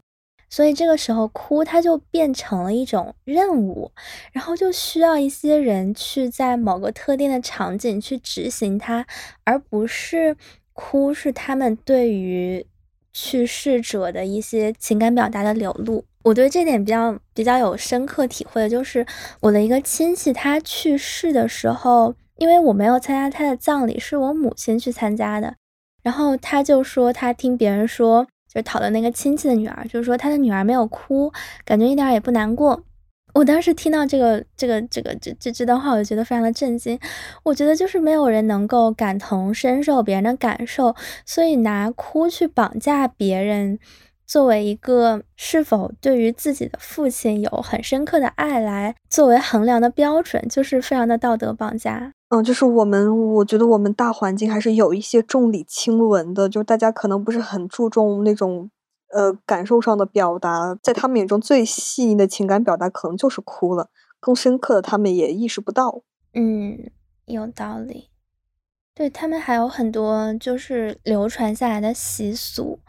所以这个时候哭，它就变成了一种任务，然后就需要一些人去在某个特定的场景去执行它，而不是哭是他们对于去世者的一些情感表达的流露。我对这点比较比较有深刻体会的就是我的一个亲戚，他去世的时候，因为我没有参加他的葬礼，是我母亲去参加的，然后他就说他听别人说。就讨论那个亲戚的女儿，就是说他的女儿没有哭，感觉一点也不难过。我当时听到这个这个这个这这这段话，我就觉得非常的震惊。我觉得就是没有人能够感同身受别人的感受，所以拿哭去绑架别人，作为一个是否对于自己的父亲有很深刻的爱来作为衡量的标准，就是非常的道德绑架。嗯，就是我们，我觉得我们大环境还是有一些重理轻文的，就是大家可能不是很注重那种呃感受上的表达，在他们眼中最细腻的情感表达可能就是哭了，更深刻的他们也意识不到。嗯，有道理。对他们还有很多就是流传下来的习俗，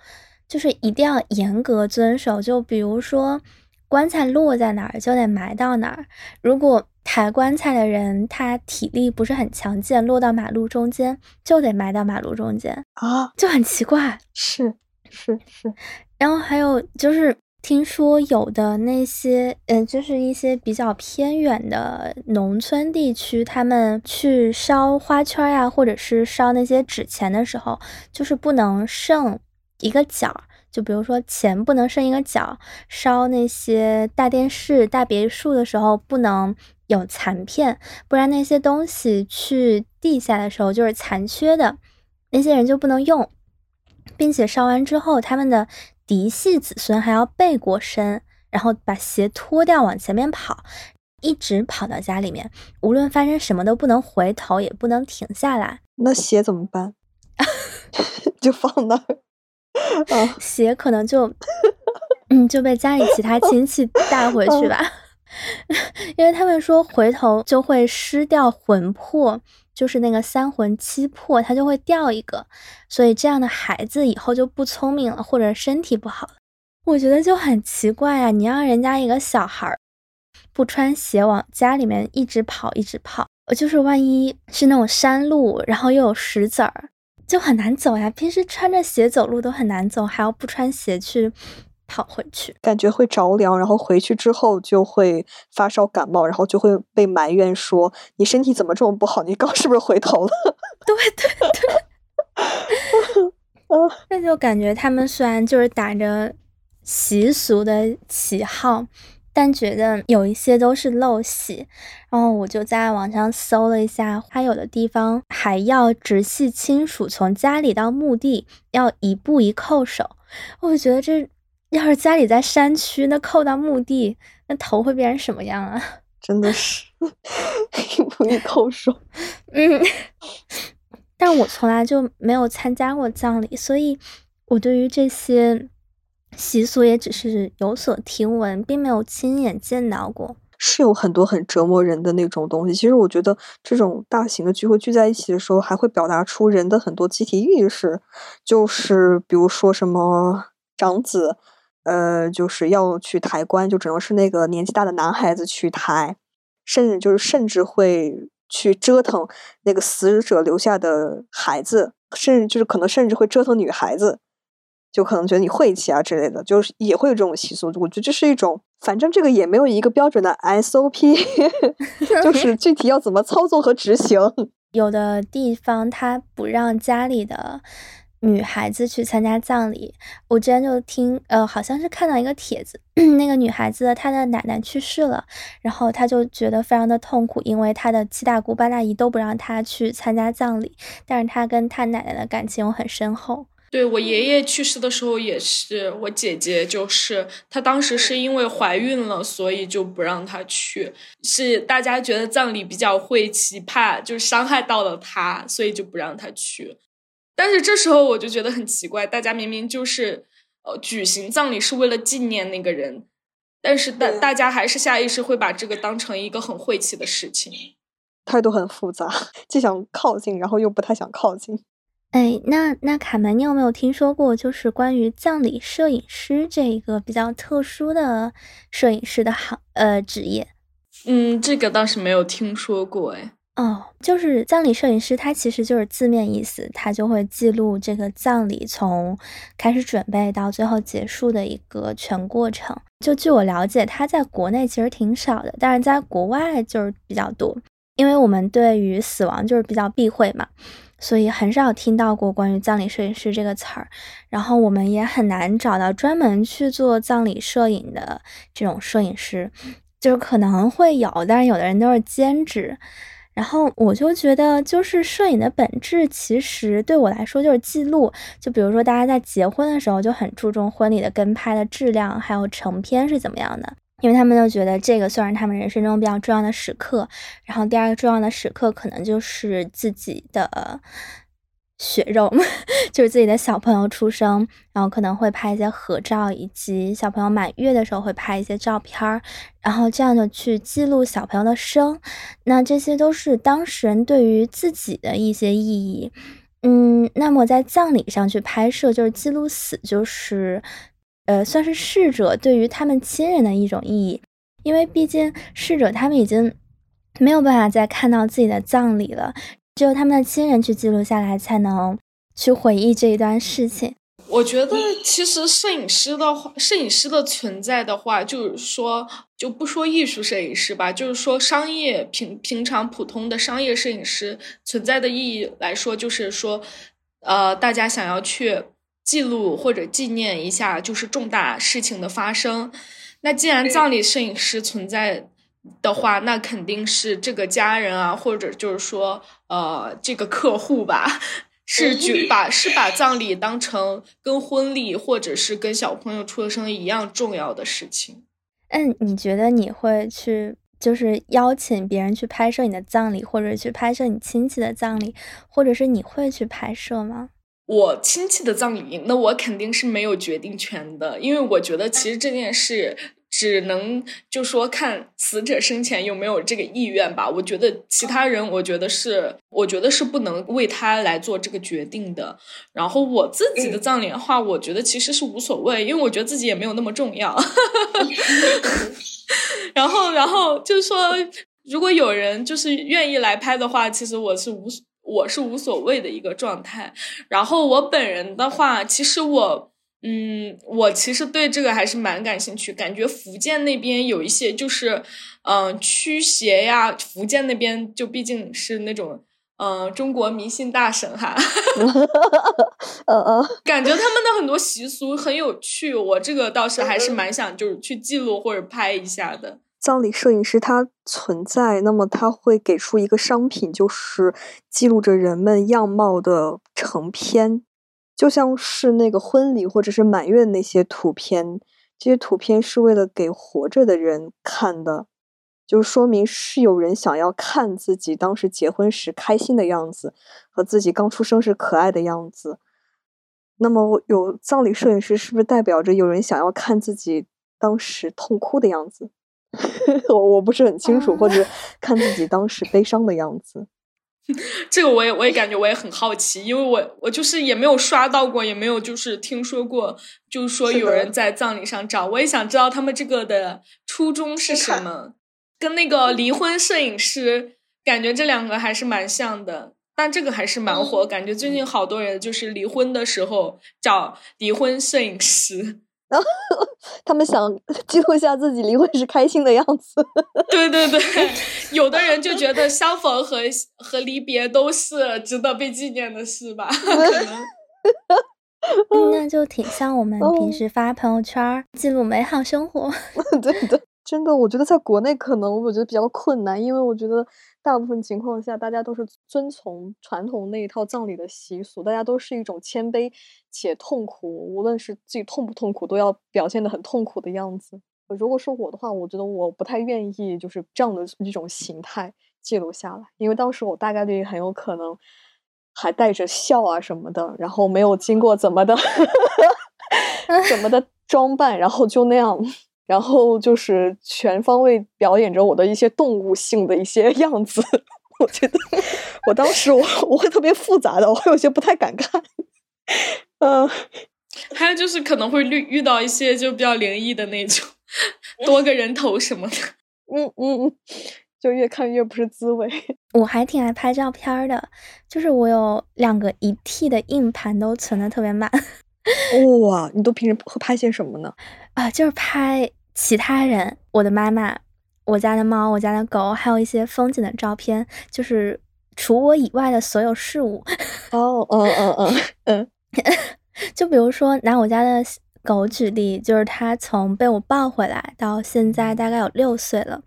就是一定要严格遵守。就比如说，棺材落在哪儿就得埋到哪儿，如果。抬棺材的人，他体力不是很强健，落到马路中间就得埋到马路中间啊，就很奇怪。是是是，然后还有就是，听说有的那些，嗯，就是一些比较偏远的农村地区，他们去烧花圈呀，或者是烧那些纸钱的时候，就是不能剩一个角。就比如说钱不能剩一个角，烧那些大电视、大别墅的时候不能有残片，不然那些东西去地下的时候就是残缺的，那些人就不能用，并且烧完之后，他们的嫡系子孙还要背过身，然后把鞋脱掉往前面跑，一直跑到家里面，无论发生什么都不能回头，也不能停下来。那鞋怎么办？就放那儿。鞋可能就，嗯，就被家里其他亲戚带回去吧，因为他们说回头就会失掉魂魄，就是那个三魂七魄，它就会掉一个，所以这样的孩子以后就不聪明了，或者身体不好了。我觉得就很奇怪啊，你让人家一个小孩不穿鞋往家里面一直跑，一直跑，就是万一是那种山路，然后又有石子儿。就很难走呀，平时穿着鞋走路都很难走，还要不穿鞋去跑回去，感觉会着凉，然后回去之后就会发烧感冒，然后就会被埋怨说你身体怎么这么不好？你刚 是不是回头了？对 对对，那就感觉他们虽然就是打着习俗的旗号。但觉得有一些都是陋习，然后我就在网上搜了一下，它有的地方还要直系亲属从家里到墓地要一步一叩首。我觉得这要是家里在山区，那叩到墓地，那头会变成什么样啊？真的是 一步一叩首。嗯，但我从来就没有参加过葬礼，所以我对于这些。习俗也只是有所听闻，并没有亲眼见到过。是有很多很折磨人的那种东西。其实我觉得，这种大型的聚会聚在一起的时候，还会表达出人的很多集体意识，就是比如说什么长子，呃，就是要去抬棺，就只能是那个年纪大的男孩子去抬，甚至就是甚至会去折腾那个死者留下的孩子，甚至就是可能甚至会折腾女孩子。就可能觉得你晦气啊之类的，就是也会有这种习俗。我觉得这是一种，反正这个也没有一个标准的 SOP，就是具体要怎么操作和执行。有的地方他不让家里的女孩子去参加葬礼。我之前就听，呃，好像是看到一个帖子，那个女孩子她的奶奶去世了，然后她就觉得非常的痛苦，因为她的七大姑八大姨都不让她去参加葬礼，但是她跟她奶奶的感情又很深厚。对我爷爷去世的时候也是，我姐姐就是她当时是因为怀孕了，所以就不让她去。是大家觉得葬礼比较晦气，怕就是伤害到了她，所以就不让她去。但是这时候我就觉得很奇怪，大家明明就是呃举行葬礼是为了纪念那个人，但是大大家还是下意识会把这个当成一个很晦气的事情，态度很复杂，既想靠近，然后又不太想靠近。哎，那那卡门，你有没有听说过，就是关于葬礼摄影师这一个比较特殊的摄影师的行呃职业？嗯，这个倒是没有听说过。哎，哦，就是葬礼摄影师，他其实就是字面意思，他就会记录这个葬礼从开始准备到最后结束的一个全过程。就据我了解，他在国内其实挺少的，但是在国外就是比较多，因为我们对于死亡就是比较避讳嘛。所以很少听到过关于葬礼摄影师这个词儿，然后我们也很难找到专门去做葬礼摄影的这种摄影师，就是可能会有，但是有的人都是兼职。然后我就觉得，就是摄影的本质其实对我来说就是记录。就比如说大家在结婚的时候就很注重婚礼的跟拍的质量，还有成片是怎么样的。因为他们就觉得这个算是他们人生中比较重要的时刻，然后第二个重要的时刻可能就是自己的血肉，就是自己的小朋友出生，然后可能会拍一些合照，以及小朋友满月的时候会拍一些照片儿，然后这样的去记录小朋友的生，那这些都是当事人对于自己的一些意义。嗯，那么在葬礼上去拍摄，就是记录死，就是。呃，算是逝者对于他们亲人的一种意义，因为毕竟逝者他们已经没有办法再看到自己的葬礼了，只有他们的亲人去记录下来，才能去回忆这一段事情。我觉得，其实摄影师的话，摄影师的存在的话，就是说，就不说艺术摄影师吧，就是说商业平平常普通的商业摄影师存在的意义来说，就是说，呃，大家想要去。记录或者纪念一下，就是重大事情的发生。那既然葬礼摄影师存在的话，那肯定是这个家人啊，或者就是说，呃，这个客户吧，是举把是把葬礼当成跟婚礼或者是跟小朋友出生一样重要的事情。嗯，你觉得你会去就是邀请别人去拍摄你的葬礼，或者去拍摄你亲戚的葬礼，或者是你会去拍摄吗？我亲戚的葬礼，那我肯定是没有决定权的，因为我觉得其实这件事只能就说看死者生前有没有这个意愿吧。我觉得其他人，我觉得是，我觉得是不能为他来做这个决定的。然后我自己的葬礼的话，我觉得其实是无所谓，因为我觉得自己也没有那么重要。然后，然后就是说，如果有人就是愿意来拍的话，其实我是无所。我是无所谓的一个状态，然后我本人的话，其实我，嗯，我其实对这个还是蛮感兴趣，感觉福建那边有一些就是，嗯，驱邪呀，福建那边就毕竟是那种，嗯，中国迷信大神哈，嗯嗯，感觉他们的很多习俗很有趣，我这个倒是还是蛮想就是去记录或者拍一下的。葬礼摄影师他存在，那么他会给出一个商品，就是记录着人们样貌的成片，就像是那个婚礼或者是满月那些图片，这些图片是为了给活着的人看的，就说明是有人想要看自己当时结婚时开心的样子，和自己刚出生时可爱的样子。那么有葬礼摄影师，是不是代表着有人想要看自己当时痛哭的样子？我我不是很清楚，或者看自己当时悲伤的样子。这个我也我也感觉我也很好奇，因为我我就是也没有刷到过，也没有就是听说过，就是说有人在葬礼上找，我也想知道他们这个的初衷是什么。跟那个离婚摄影师，感觉这两个还是蛮像的，但这个还是蛮火，感觉最近好多人就是离婚的时候找离婚摄影师。然后他们想记录一下自己离婚时开心的样子。对 对对，有的人就觉得相逢和和离别都是值得被纪念的事吧？可能，那就挺像我们平时发朋友圈记录美好生活。对的，真的，我觉得在国内可能我觉得比较困难，因为我觉得大部分情况下大家都是遵从传统那一套葬礼的习俗，大家都是一种谦卑且痛苦，无论是自己痛不痛苦，都要表现的很痛苦的样子。如果是我的话，我觉得我不太愿意就是这样的一种形态记录下来，因为当时我大概率很有可能还带着笑啊什么的，然后没有经过怎么的 怎么的装扮，然后就那样。然后就是全方位表演着我的一些动物性的一些 样子，我觉得我当时我我会特别复杂的，我会有些不太敢看。嗯，还有就是可能会遇遇到一些就比较灵异的那种，多个人头什么的。嗯嗯嗯，就越看越不是滋味。我还挺爱拍照片的，就是我有两个一 T 的硬盘都存的特别满。哇，你都平时会拍些什么呢？啊，就是拍其他人，我的妈妈，我家的猫，我家的狗，还有一些风景的照片，就是除我以外的所有事物。哦，哦哦哦嗯，就比如说拿我家的狗举例，就是它从被我抱回来到现在大概有六岁了，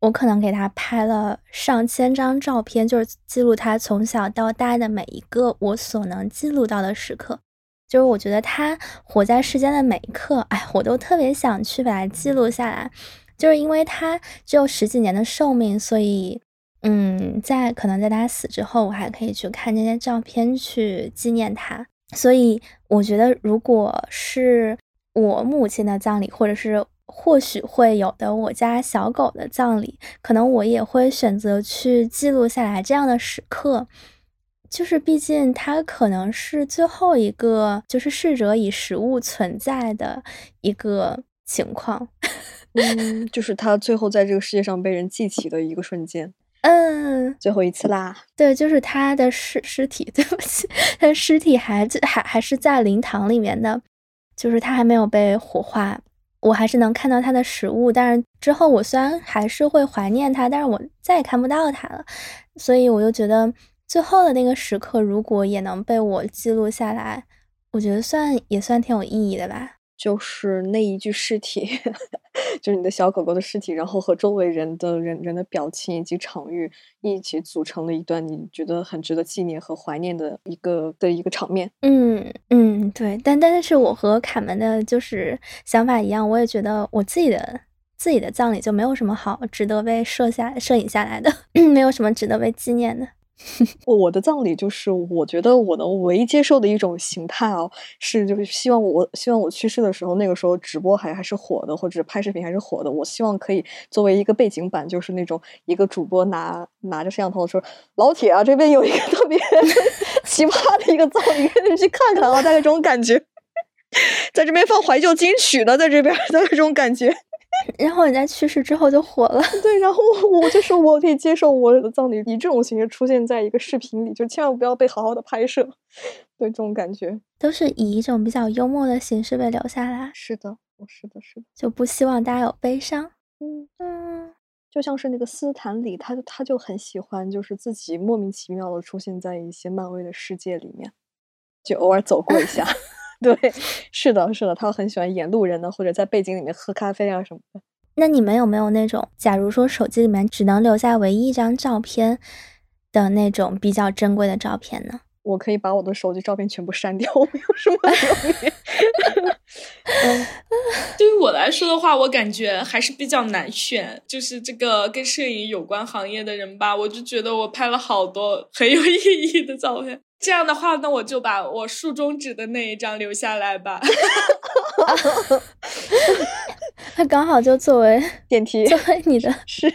我可能给它拍了上千张照片，就是记录它从小到大的每一个我所能记录到的时刻。就是我觉得他活在世间的每一刻，哎，我都特别想去把它记录下来。就是因为他只有十几年的寿命，所以，嗯，在可能在他死之后，我还可以去看这些照片去纪念他。所以我觉得，如果是我母亲的葬礼，或者是或许会有的我家小狗的葬礼，可能我也会选择去记录下来这样的时刻。就是，毕竟它可能是最后一个，就是逝者以食物存在的一个情况。嗯，就是他最后在这个世界上被人记起的一个瞬间。嗯，最后一次啦。对，就是他的尸尸体，对不起，他的尸体还还还是在灵堂里面的，就是他还没有被火化，我还是能看到他的食物。但是之后我虽然还是会怀念他，但是我再也看不到他了，所以我就觉得。最后的那个时刻，如果也能被我记录下来，我觉得算也算挺有意义的吧。就是那一具尸体，就是你的小狗狗的尸体，然后和周围人的人人的表情以及场域一起组成了一段你觉得很值得纪念和怀念的一个的一个场面。嗯嗯，对。但但是我和卡门的就是想法一样，我也觉得我自己的自己的葬礼就没有什么好值得被摄下摄影下来的，没有什么值得被纪念的。我的葬礼就是，我觉得我能唯一接受的一种形态哦，是就是希望我希望我去世的时候，那个时候直播还还是火的，或者拍视频还是火的。我希望可以作为一个背景板，就是那种一个主播拿拿着摄像头说：“老铁啊，这边有一个特别 奇葩的一个葬礼，你去看看啊！”大概这种感觉，在这边放怀旧金曲的，在这边大概这种感觉。然后人家去世之后就火了，对，然后我就说我可以接受我的葬礼以这种形式出现在一个视频里，就千万不要被好好的拍摄，对这种感觉都是以一种比较幽默的形式被留下来。是的，是的，是的，就不希望大家有悲伤。嗯嗯，就像是那个斯坦李，他他就很喜欢，就是自己莫名其妙的出现在一些漫威的世界里面，就偶尔走过一下。对，是的，是的，他很喜欢演路人呢，或者在背景里面喝咖啡啊什么的。那你们有没有那种，假如说手机里面只能留下唯一一张照片的那种比较珍贵的照片呢？我可以把我的手机照片全部删掉，我没有什么 留恋。对于我来说的话，我感觉还是比较难选。就是这个跟摄影有关行业的人吧，我就觉得我拍了好多很有意义的照片。这样的话，那我就把我竖中指的那一张留下来吧。他刚好就作为 点题，作为你的 是。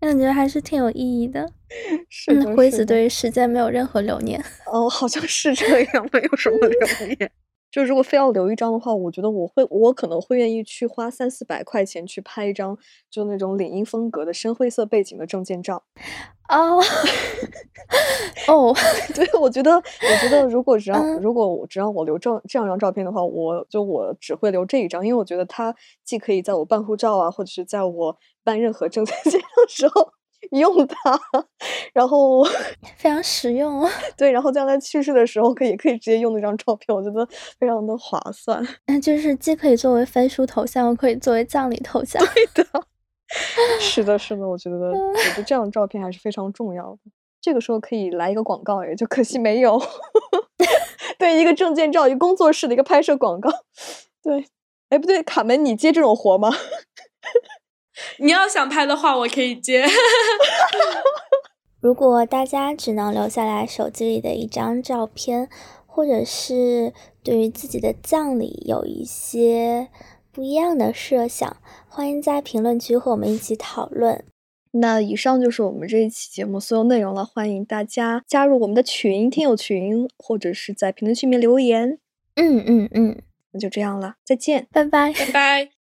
感觉还是挺有意义的。是的，辉子对时间没有任何留念。哦，好像是这样，没有什么留念。就如果非要留一张的话，我觉得我会，我可能会愿意去花三四百块钱去拍一张，就那种领英风格的深灰色背景的证件照。哦，哦，对，我觉得，我觉得如果只要如果我只让我留这这样一张照片的话，我就我只会留这一张，因为我觉得它既可以在我办护照啊，或者是在我办任何证件照的时候。用它，然后 非常实用。对，然后将来去世的时候，可以可以直接用那张照片，我觉得非常的划算。那就是既可以作为飞书头像，又可以作为葬礼头像。对的，是的，是的，我觉得我觉得这样照片还是非常重要的。这个时候可以来一个广告，也就可惜没有。对，一个证件照，一个工作室的一个拍摄广告。对，哎，不对，卡门，你接这种活吗？你要想拍的话，我可以接。如果大家只能留下来手机里的一张照片，或者是对于自己的葬礼有一些不一样的设想，欢迎在评论区和我们一起讨论。那以上就是我们这一期节目所有内容了，欢迎大家加入我们的群听友群，或者是在评论区里面留言。嗯嗯嗯，那就这样了，再见，拜拜，拜拜。